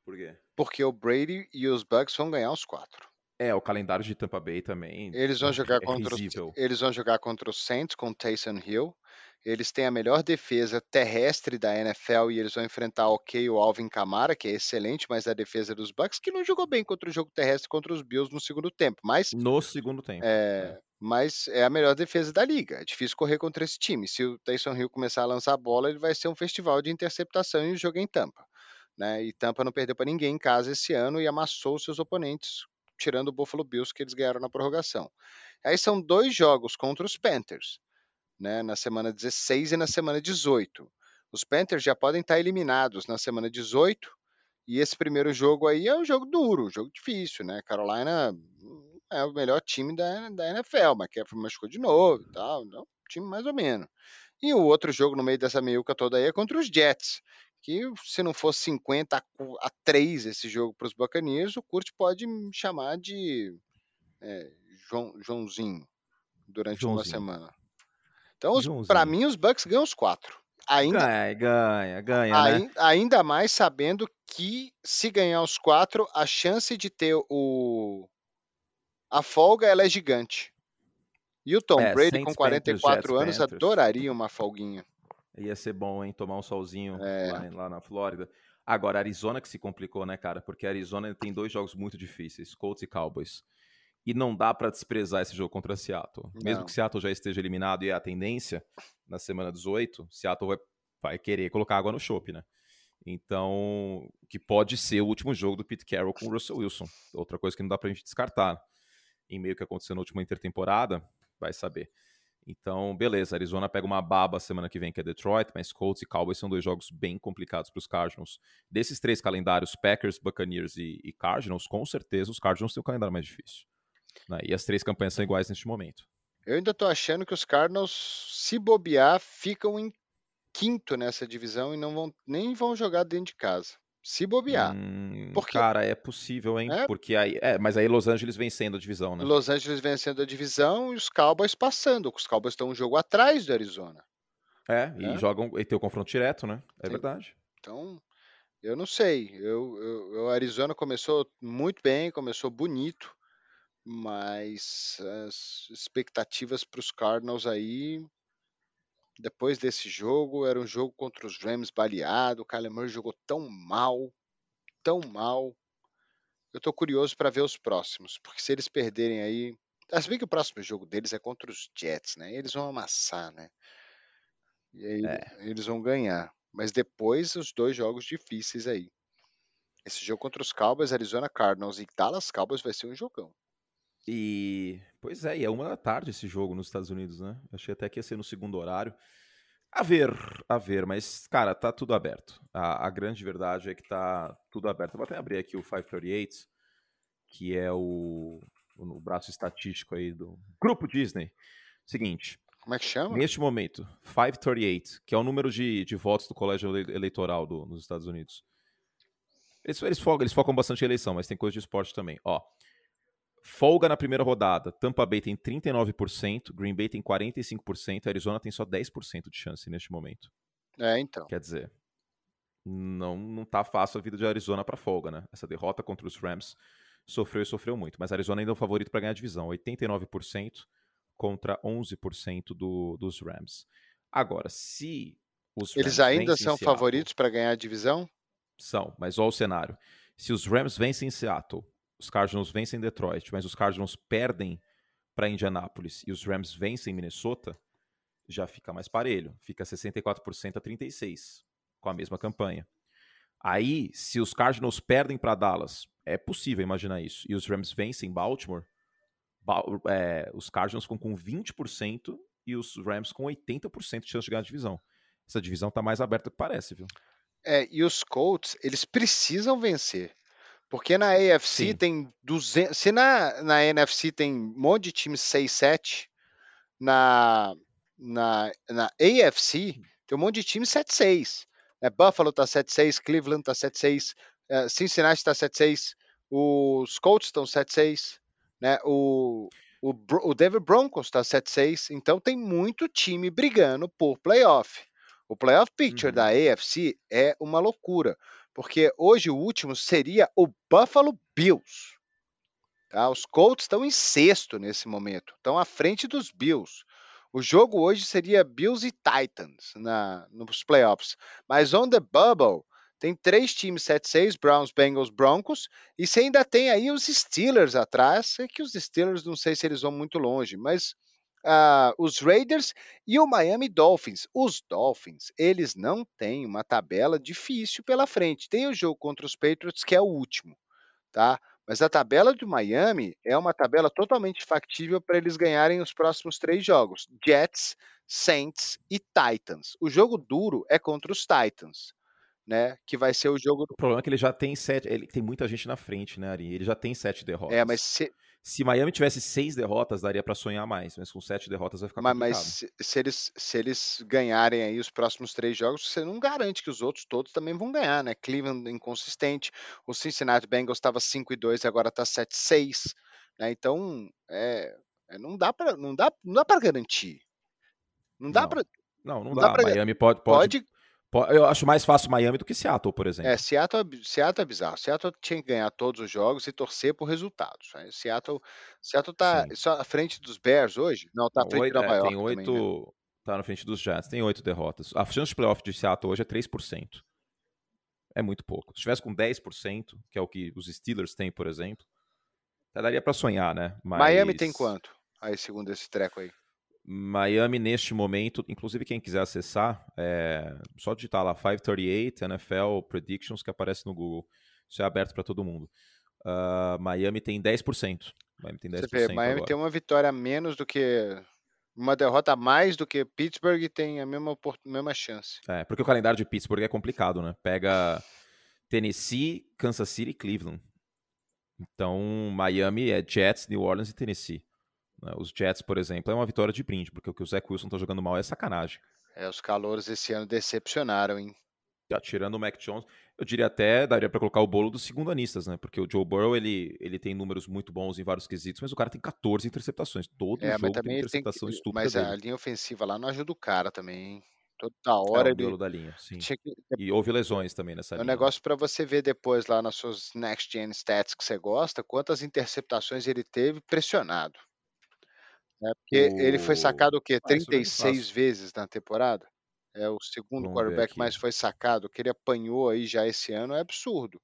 Por quê? porque o Brady e os Bucks vão ganhar os quatro. É, o calendário de Tampa Bay também. Eles vão é- jogar é contra os, eles vão jogar contra os Saints com Taysom Hill. Eles têm a melhor defesa terrestre da NFL e eles vão enfrentar ok o Alvin Kamara, que é excelente, mas a defesa dos Bucks que não jogou bem contra o jogo terrestre contra os Bills no segundo tempo, mas No segundo tempo. é, mas é a melhor defesa da liga. É difícil correr contra esse time. Se o Taysom Hill começar a lançar a bola, ele vai ser um festival de interceptação e o jogo é em Tampa. Né? E Tampa não perdeu para ninguém em casa esse ano e amassou seus oponentes, tirando o Buffalo Bills que eles ganharam na prorrogação. Aí são dois jogos contra os Panthers, né? na semana 16 e na semana 18. Os Panthers já podem estar eliminados na semana 18 e esse primeiro jogo aí é um jogo duro, um jogo difícil, né? Carolina é o melhor time da, da NFL, mas McCaffrey machucou de novo e tal, então, time mais ou menos. E o outro jogo no meio dessa meiuca toda aí é contra os Jets, que se não for 50 a cu- a 3 esse jogo para os Buccaneers, o Kurt pode me chamar de é, João, Joãozinho durante uma Joãozinho. semana. Então, para Joãozinho. mim, os Bucks ganham os quatro. Ainda Ganha, ganha, ganha, né? Ai- Ainda mais sabendo que se ganhar os quatro, a chance de ter o a folga ela é gigante. E o Tom É, Brady com 44 Panthers, anos Panthers. adoraria uma folguinha. Ia ser bom, hein? Tomar um solzinho É. lá, lá na Flórida. Agora, Arizona que se complicou, né, cara? Porque Arizona tem dois jogos muito difíceis, Colts e Cowboys. E não dá pra desprezar esse jogo contra Seattle. Mesmo Não. que Seattle já esteja eliminado e é a tendência, na semana 18, Seattle vai, vai querer colocar água no chope, né? Então, que pode ser o último jogo do Pete Carroll com o Russell Wilson. Outra coisa que não dá pra gente descartar. em meio que aconteceu na última intertemporada, vai saber. Então, beleza, Arizona pega uma baba semana que vem, que é Detroit, mas Colts e Cowboys são dois jogos bem complicados para os Cardinals. Desses três calendários, Packers, Buccaneers e, e, Cardinals, com certeza os Cardinals têm o calendário mais difícil. Né? E as três campanhas são iguais neste momento. Eu ainda estou achando que os Cardinals, se bobear, ficam em quinto nessa divisão e não vão nem vão jogar dentro de casa. Se bobear. Hum, Porque- Cara, é possível, hein? É? Porque aí. É, mas aí Los Angeles vencendo a divisão, né? Los Angeles vencendo a divisão e os Cowboys passando. Os Cowboys estão um jogo atrás do Arizona. É, e É? jogam. E tem o confronto direto, né? É Sim. verdade. Então, eu não sei. Eu, eu, eu- Arizona começou muito bem, começou bonito, mas as expectativas para os Cardinals aí, depois desse jogo, era um jogo contra os Rams baleado. O Kyler Murray jogou tão mal, tão mal. Eu tô curioso para ver os próximos, porque se eles perderem aí. Ah, Se bem que o próximo jogo deles é contra os Jets, né? Eles vão amassar, né? E aí É. eles vão ganhar. Mas depois os dois jogos difíceis aí. Esse jogo contra os Cowboys, Arizona Cardinals e Dallas Cowboys vai ser um jogão. E. Pois é, e é uma da tarde esse jogo nos Estados Unidos, né? Achei até que ia ser no segundo horário. A ver, a ver, mas, cara, tá tudo aberto. A, a grande verdade é que tá tudo aberto. Eu vou até abrir aqui o 538, que é o, o braço estatístico aí do Grupo Disney. Seguinte, Como é que chama? neste momento, 538, que é o número de, de votos do colégio ele- eleitoral do- nos Estados Unidos. Eles, eles, focam, eles focam bastante em eleição, mas tem coisa de esporte também. Ó, folga na primeira rodada. Tampa Bay tem 39%, Green Bay tem 45%, Arizona tem só 10% de chance neste momento. É, então. Quer dizer, não, não tá fácil a vida de Arizona para folga, né? Essa derrota contra os Rams sofreu e sofreu muito. Mas Arizona ainda é o favorito para ganhar a divisão. 89% contra 11% do, dos Rams. Agora, se os Eles Rams ainda são Seattle- favoritos para ganhar a divisão? São, mas olha o cenário. Se os Rams vencem Seattle, os Cardinals vencem Detroit, mas os Cardinals perdem para Indianápolis e os Rams vencem Minnesota, já fica mais parelho. Fica 64% a 36%, com a mesma campanha. Aí, se os Cardinals perdem para Dallas, é possível imaginar isso, e os Rams vencem Baltimore, Ba- é, os Cardinals ficam com 20% e os Rams com 80% de chance de ganhar a divisão. Essa divisão tá mais aberta do que parece, viu? É, e os Colts, eles precisam vencer. Porque na AFC Sim. tem 200. Se na, na NFC tem um monte de times 6-7, na, na, na AFC tem um monte de times 7-6. né? Buffalo tá 7-6, Cleveland tá 7-6, eh, Cincinnati tá 7-6, os Colts estão 7-6, né? o, o, o Denver Broncos tá 7-6. Então tem muito time brigando por playoff. O playoff picture Uhum. da AFC é uma loucura, porque hoje o último seria o Buffalo Bills. Tá? Os Colts estão em sexto nesse momento, estão à frente dos Bills. O jogo hoje seria Bills e Titans na, nos playoffs. Mas on the bubble, tem três times 7-6, Browns, Bengals, Broncos, e você ainda tem aí os Steelers atrás, é que os Steelers não sei se eles vão muito longe, mas ah, os Raiders e o Miami Dolphins. Os Dolphins, eles não têm uma tabela difícil pela frente. Tem o jogo contra os Patriots, que é o último, tá? Mas a tabela do Miami é uma tabela totalmente factível para eles ganharem os próximos três jogos: Jets, Saints e Titans. O jogo duro é contra os Titans, né? Que vai ser o jogo. O problema é que ele já tem sete. Ele tem muita gente na frente, né, Ari? Ele já tem sete derrotas. É, mas se, Se Miami tivesse seis derrotas, daria pra sonhar mais, mas com sete derrotas vai ficar mas, complicado. mas se, se eles, se eles ganharem aí os próximos três jogos, você não garante que os outros todos também vão ganhar, né? Cleveland inconsistente, o Cincinnati Bengals estava 5 e 2 e agora está 7 6, né? Então, é, é, não dá para não dá, não dá para garantir. Não dá para Não, não não dá dá. pra- Miami pode, pode, pode po- Eu acho mais fácil Miami do que Seattle, por exemplo. É, Seattle, é Seattle é bizarro. Seattle tinha que ganhar todos os jogos e torcer por resultados. né? Seattle, Seattle tá Sim. só à frente dos Bears hoje? Não, tá à frente oito- de Nova é, tem também, né? oito. Tá na frente dos Jets, tem oito derrotas. A chance de playoff de Seattle hoje é 3%. É muito pouco. Se tivesse com 10%, que é o que os Steelers têm, por exemplo, daria pra sonhar, né? Mas... Miami tem quanto? Aí, segundo esse treco aí. Miami, neste momento, inclusive quem quiser acessar, é só digitar lá 538 NFL Predictions que aparece no Google. Isso é aberto para todo mundo. Ah, Miami tem 10% Miami tem 10% Você vê, Miami agora. tem uma vitória a menos do que. Uma derrota a mais do que Pittsburgh e tem a mesma, mesma chance. É, porque o calendário de Pittsburgh é complicado, né? Pega Tennessee, Kansas City e Cleveland. Então, Miami é Jets, New Orleans e Tennessee. Né? Os Jets, por exemplo, é uma vitória de brinde, porque o que o Zach Wilson tá jogando mal é sacanagem. É, os calouros esse ano decepcionaram, hein? Já tirando o Mac Jones, eu diria até, daria pra colocar o bolo dos segundanistas, né? Porque o Joe Burrow, ele, ele tem números muito bons em vários quesitos, mas o cara tem 14 interceptações. Todo É, jogo mas tem ele tem interceptação estúpida Mas a dele. linha ofensiva lá não ajuda o cara também, hein? Toda É, hora o ele da linha, sim. que. E houve lesões também nessa É um linha. né? negócio pra você ver depois lá nas suas Next Gen Stats que você gosta, quantas interceptações ele teve pressionado. Né? Porque ele foi O- sacado o quê? Ah, isso é bem 36 fácil. vezes na temporada? É o segundo Vamos quarterback mais foi sacado. O que ele apanhou aí já esse ano é absurdo.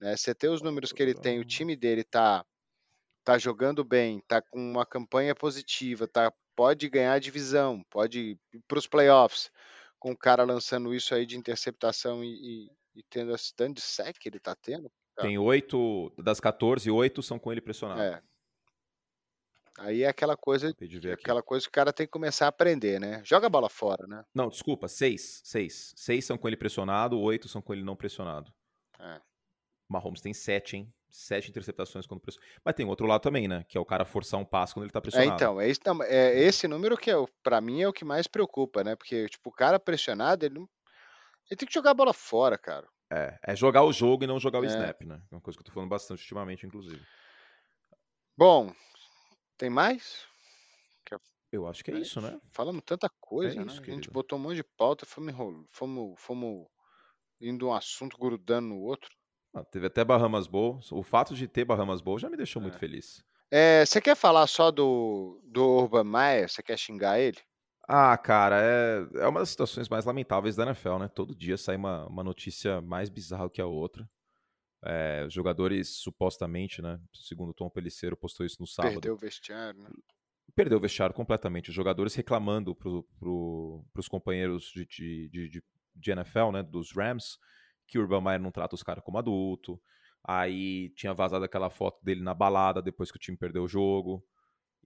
Né? Você ter os números que ele tem, o time dele tá, tá jogando bem, tá com uma campanha positiva, tá, pode ganhar a divisão, pode ir para os playoffs, com o cara lançando isso aí de interceptação e, e, e tendo esse tanto de sec que ele tá tendo. Tem oito, das 14, oito são com ele pressionado. É. Aí é aquela coisa, aquela coisa que o cara tem que começar a aprender, né? Joga a bola fora, né? Não, desculpa, seis. Seis. Seis são com ele pressionado, oito são com ele não pressionado. É. Mahomes tem sete, hein? Sete interceptações quando pressionado. Mas tem outro lado também, né? Que é o cara forçar um passo quando ele tá É, pressionado. então, é esse, é esse número que é, pra mim é o que mais preocupa, né? Porque, tipo, o cara pressionado, ele, não, ele tem que jogar a bola fora, cara. É, é jogar o jogo e não jogar o É. snap, né? É uma coisa que eu tô falando bastante ultimamente, inclusive. Bom, tem mais? Eu acho que é É isso, né? Falamos tanta coisa, né? isso, A gente querido. botou um monte de pauta, fomos, enrol- fomos, fomos indo um assunto grudando no outro. Ah, teve até Bahamas Bowl. O fato de ter Bahamas Bowl já me deixou muito É. feliz. É, você quer falar só do, do Urban Meyer? Você quer xingar ele? Ah, cara, é, é uma das situações mais lamentáveis da NFL, né? Todo dia sai uma, uma notícia mais bizarra que a outra. É, os jogadores, supostamente, né? Segundo o Tom Pelicero postou isso no sábado. Perdeu o vestiário, né? Perdeu o vestiário completamente. Os jogadores reclamando pro, pro, pros companheiros de, de, de, de- NFL, né? Dos Rams, que o Urban Meyer não trata os caras como adulto. Aí tinha vazado aquela foto dele na balada depois que o time perdeu o jogo.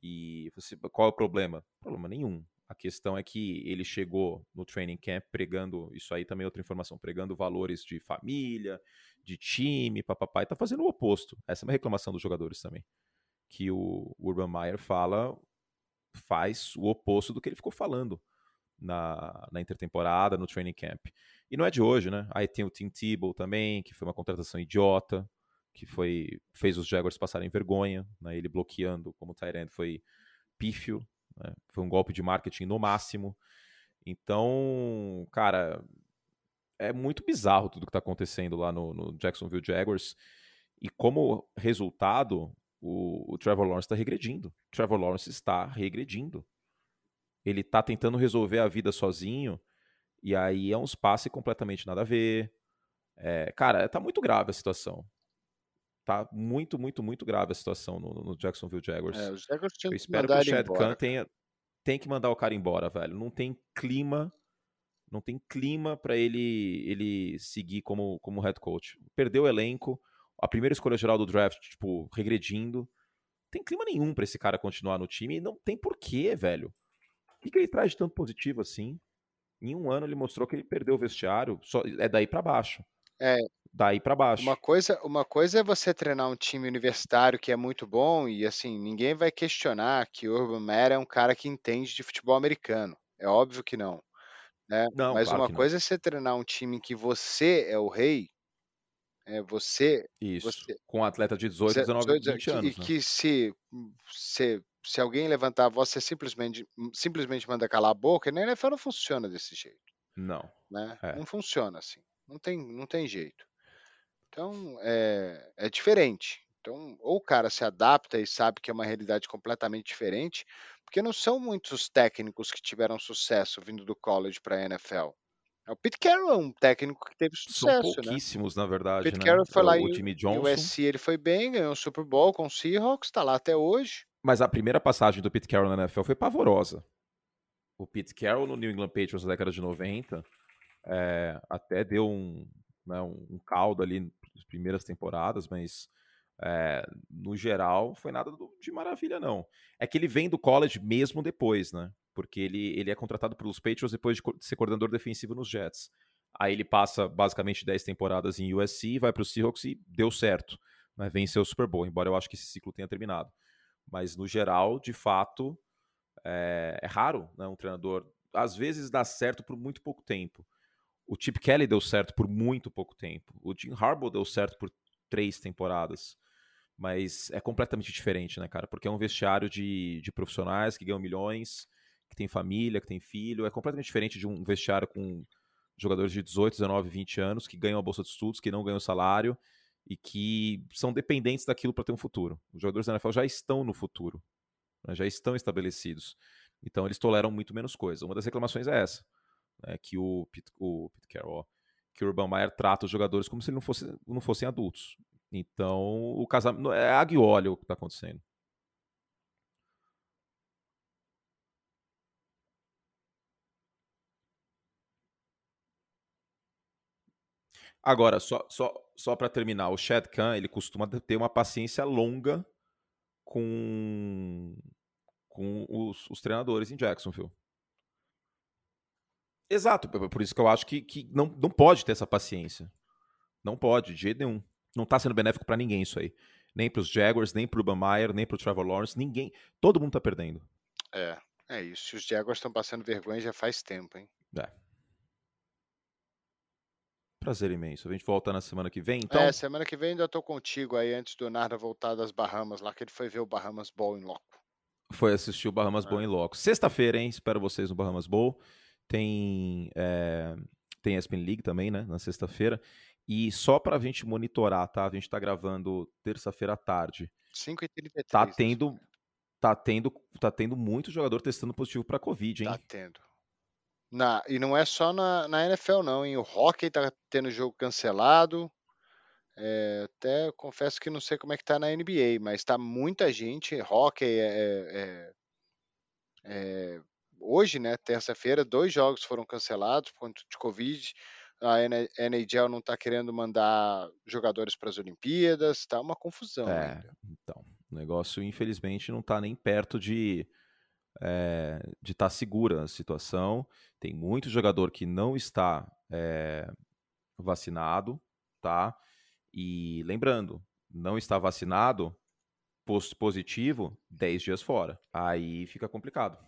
E você, qual é o problema? Problema nenhum. A questão é que ele chegou no training camp pregando, isso aí também é outra informação, pregando valores de família, de time, papapá, e tá fazendo o oposto. Essa é uma reclamação dos jogadores também. Que o Urban Meyer fala, faz o oposto do que ele ficou falando na, na intertemporada, no training camp. E não é de hoje, né? Aí tem o Tim Tebow também, que foi uma contratação idiota, que foi fez os Jaguars passarem vergonha, né? Ele bloqueando como end foi pífio, né? foi um golpe de marketing no máximo. Então, cara, é muito bizarro tudo que tá acontecendo lá no, no Jacksonville Jaguars. E como resultado, o, o Trevor Lawrence está regredindo. O Trevor Lawrence está regredindo. Ele tá tentando resolver a vida sozinho, e aí é uns passes completamente nada a ver. É, cara, tá muito grave a situação. Tá muito, muito, muito grave a situação no, no Jacksonville Jaguars. É, Jaguars Eu espero que o Chad embora. Khan tenha, tem que mandar o cara embora, velho. Não tem clima, não tem clima pra ele ele seguir como como head coach. Perdeu o elenco, a primeira escolha geral do draft, tipo, regredindo. Não tem clima nenhum pra esse cara continuar no time e não tem porquê, velho. O que, que ele traz de tanto positivo assim? Em um ano ele mostrou que ele perdeu o vestiário, só é daí pra baixo. É. Daí pra baixo. Uma coisa, uma coisa é você treinar um time universitário que é muito bom e assim, ninguém vai questionar que o Urban Meyer é um cara que entende de futebol americano. É óbvio que não, né? Não, Mas claro uma que coisa é você treinar um time em que você é o rei, é você, Isso. você Com um atleta de 18, Ze- 19, 18, 20 que- anos, E né? que se, se, se alguém levantar a voz, você simplesmente, simplesmente manda calar a boca, e na NFL não funciona desse jeito, Não. né? É. Não funciona assim. Não tem, não tem jeito. Então, é, é diferente. Então, ou o cara se adapta e sabe que é uma realidade completamente diferente, porque não são muitos técnicos que tiveram sucesso vindo do college para a NFL. O Pete Carroll é um técnico que teve São sucesso, né? pouquíssimos, na verdade, Pete né? Carroll foi É, lá o E o Johnson. USC ele foi bem, ganhou o Super Bowl com o Seahawks, tá lá até hoje. Mas a primeira passagem do Pete Carroll na NFL foi pavorosa. O Pete Carroll no New England Patriots na década de 90 é, até deu um, né, um caldo ali nas primeiras temporadas, mas É, no geral, foi nada de maravilha, não. É que ele vem do college mesmo depois, né? Porque ele, ele é contratado pelos Patriots depois de ser coordenador defensivo nos Jets. Aí ele passa basicamente 10 temporadas em USC, vai para o Seahawks e deu certo. Né? Venceu o Super Bowl, embora eu acho que esse ciclo tenha terminado. Mas no geral, de fato, é, é raro né? um treinador. Às vezes dá certo por muito pouco tempo. O Chip Kelly deu certo por muito pouco tempo. O Jim Harbaugh deu certo por três temporadas. Mas é completamente diferente, né, cara? Porque é um vestiário de, de profissionais que ganham milhões, que tem família, que tem filho. É completamente diferente de um vestiário com jogadores de 18, 19, 20 anos que ganham a bolsa de estudos, que não ganham salário e que são dependentes daquilo para ter um futuro. Os jogadores da NFL já estão no futuro, né, já estão estabelecidos. Então eles toleram muito menos coisa. Uma das reclamações é essa, né, que o Pete, o Pete Carroll, que o Urban Meyer trata os jogadores como se eles não, fosse, não fossem adultos. Então o casamento é aguióleo o que está acontecendo. Agora, só, só, só para terminar, o Shad Khan, ele costuma ter uma paciência longa com, com os, os treinadores em Jacksonville. Exato, por isso que eu acho que, que não, não pode ter essa paciência. Não pode, de jeito nenhum. Não tá sendo benéfico para ninguém isso aí. Nem pros Jaguars, nem pro Urban Meyer, nem pro Trevor Lawrence, ninguém. Todo mundo tá perdendo. É, é isso. Os Jaguars estão passando vergonha já faz tempo, hein? É. Prazer imenso. A gente volta na semana que vem, então? É, semana que vem ainda tô contigo aí, antes do Narda voltar das Bahamas lá, que ele foi ver o Bahamas Bowl em loco. Foi assistir o Bahamas é. Bowl em loco. Sexta-feira, hein? Espero vocês no Bahamas Bowl. Tem, é, tem ESPN League também, né? Na sexta-feira. E só pra gente monitorar, tá? A gente tá gravando terça-feira à tarde. 5h33. Tá tendo, tá tendo, tá tendo muito jogador testando positivo pra Covid, hein? Tá tendo. Na, e não é só na, na NFL, não, hein? O hockey tá tendo jogo cancelado. É, até confesso que não sei como é que tá na NBA, mas tá muita gente. Hockey é, é, é hoje, né? Terça-feira, dois jogos foram cancelados por conta de Covid. A NHL não está querendo mandar jogadores para as Olimpíadas, tá uma confusão. É, ainda. então, o negócio infelizmente não está nem perto de é, de estar tá segura a situação. Tem muito jogador que não está é, vacinado, tá? E lembrando, não está vacinado, posto positivo, 10 dias fora. Aí fica complicado.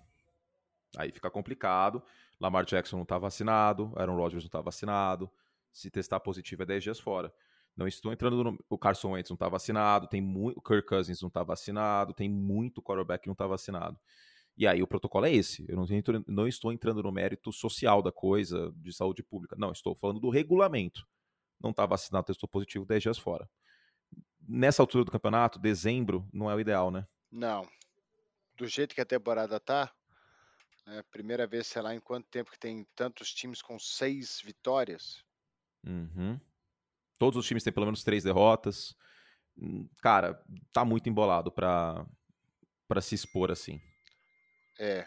Aí fica complicado. Lamar Jackson não está vacinado, Aaron Rodgers não está vacinado. Se testar positivo é 10 dias fora. Não estou entrando no. O Carson Wentz não está vacinado, tem muito. O Kirk Cousins não está vacinado, tem muito quarterback que não está vacinado. E aí o protocolo é esse. Eu não, entro, não estou entrando no mérito social da coisa, de saúde pública. Não, estou falando do regulamento. Não está vacinado, testou positivo 10 dias fora. Nessa altura do campeonato, dezembro, não é o ideal, né? Não. Do jeito que a temporada tá, é primeira vez, sei lá, em quanto tempo que tem tantos times com seis vitórias. Uhum. Todos os times têm pelo menos três derrotas. Hum, cara, tá muito embolado para para se expor assim. É.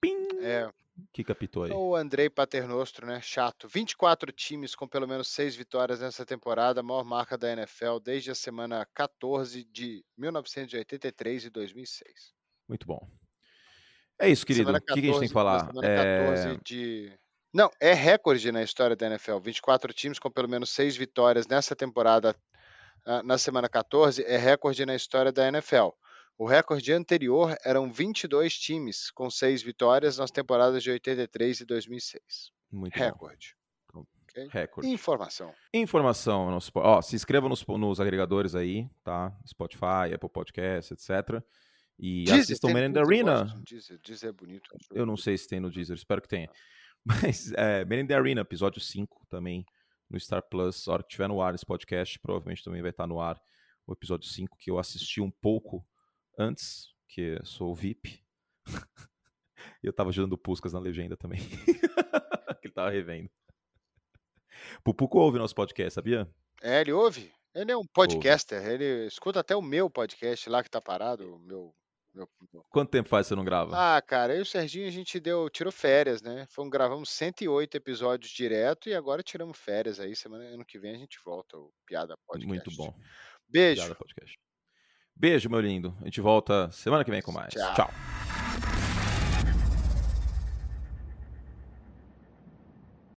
Pim! É. Que captou aí? O Andrei Paternostro, né? Chato. 24 times com pelo menos 6 vitórias nessa temporada, maior marca da NFL desde a semana 14 de 1983 e 2006. Muito bom. É isso, querido. 14, o que, a gente tem que falar? Semana 14 é... de. Não, é recorde na história da NFL. 24 times com pelo menos 6 vitórias nessa temporada, na semana 14, é recorde na história da NFL. O recorde anterior eram 22 times com seis vitórias nas temporadas de 83 e 2006. Muito recorde. Bom. Okay? Recorde. Informação. Informação. No, ó, se inscreva nos, nos, agregadores aí, tá? Spotify, Apple Podcast, etc. E Deezer, assistam Man in the Arena. Deezer, Deezer é bonito. Eu não sei se tem no Deezer, espero que tenha. Mas é, Man in the Arena, episódio 5 também no Star Plus. A hora que tiver no ar esse podcast, provavelmente também vai estar no ar o episódio 5, que eu assisti um pouco antes, que sou VIP. e eu tava ajudando o Puscas na legenda também. que ele tava revendo. Pupuco ouve nosso podcast, sabia? É, ele ouve. Ele é um podcaster, ouve. ele escuta até o meu podcast lá que tá parado, o meu, meu, Quanto tempo faz que você não grava? Ah, cara, eu e o Serginho a gente deu, tirou férias, né? Fomos, gravamos 108 episódios direto e agora tiramos férias aí, semana ano que vem a gente volta, o Piada Podcast. Muito bom. Beijo. Piada podcast. Beijo, meu lindo. A gente volta semana que vem com mais. Tchau. Tchau.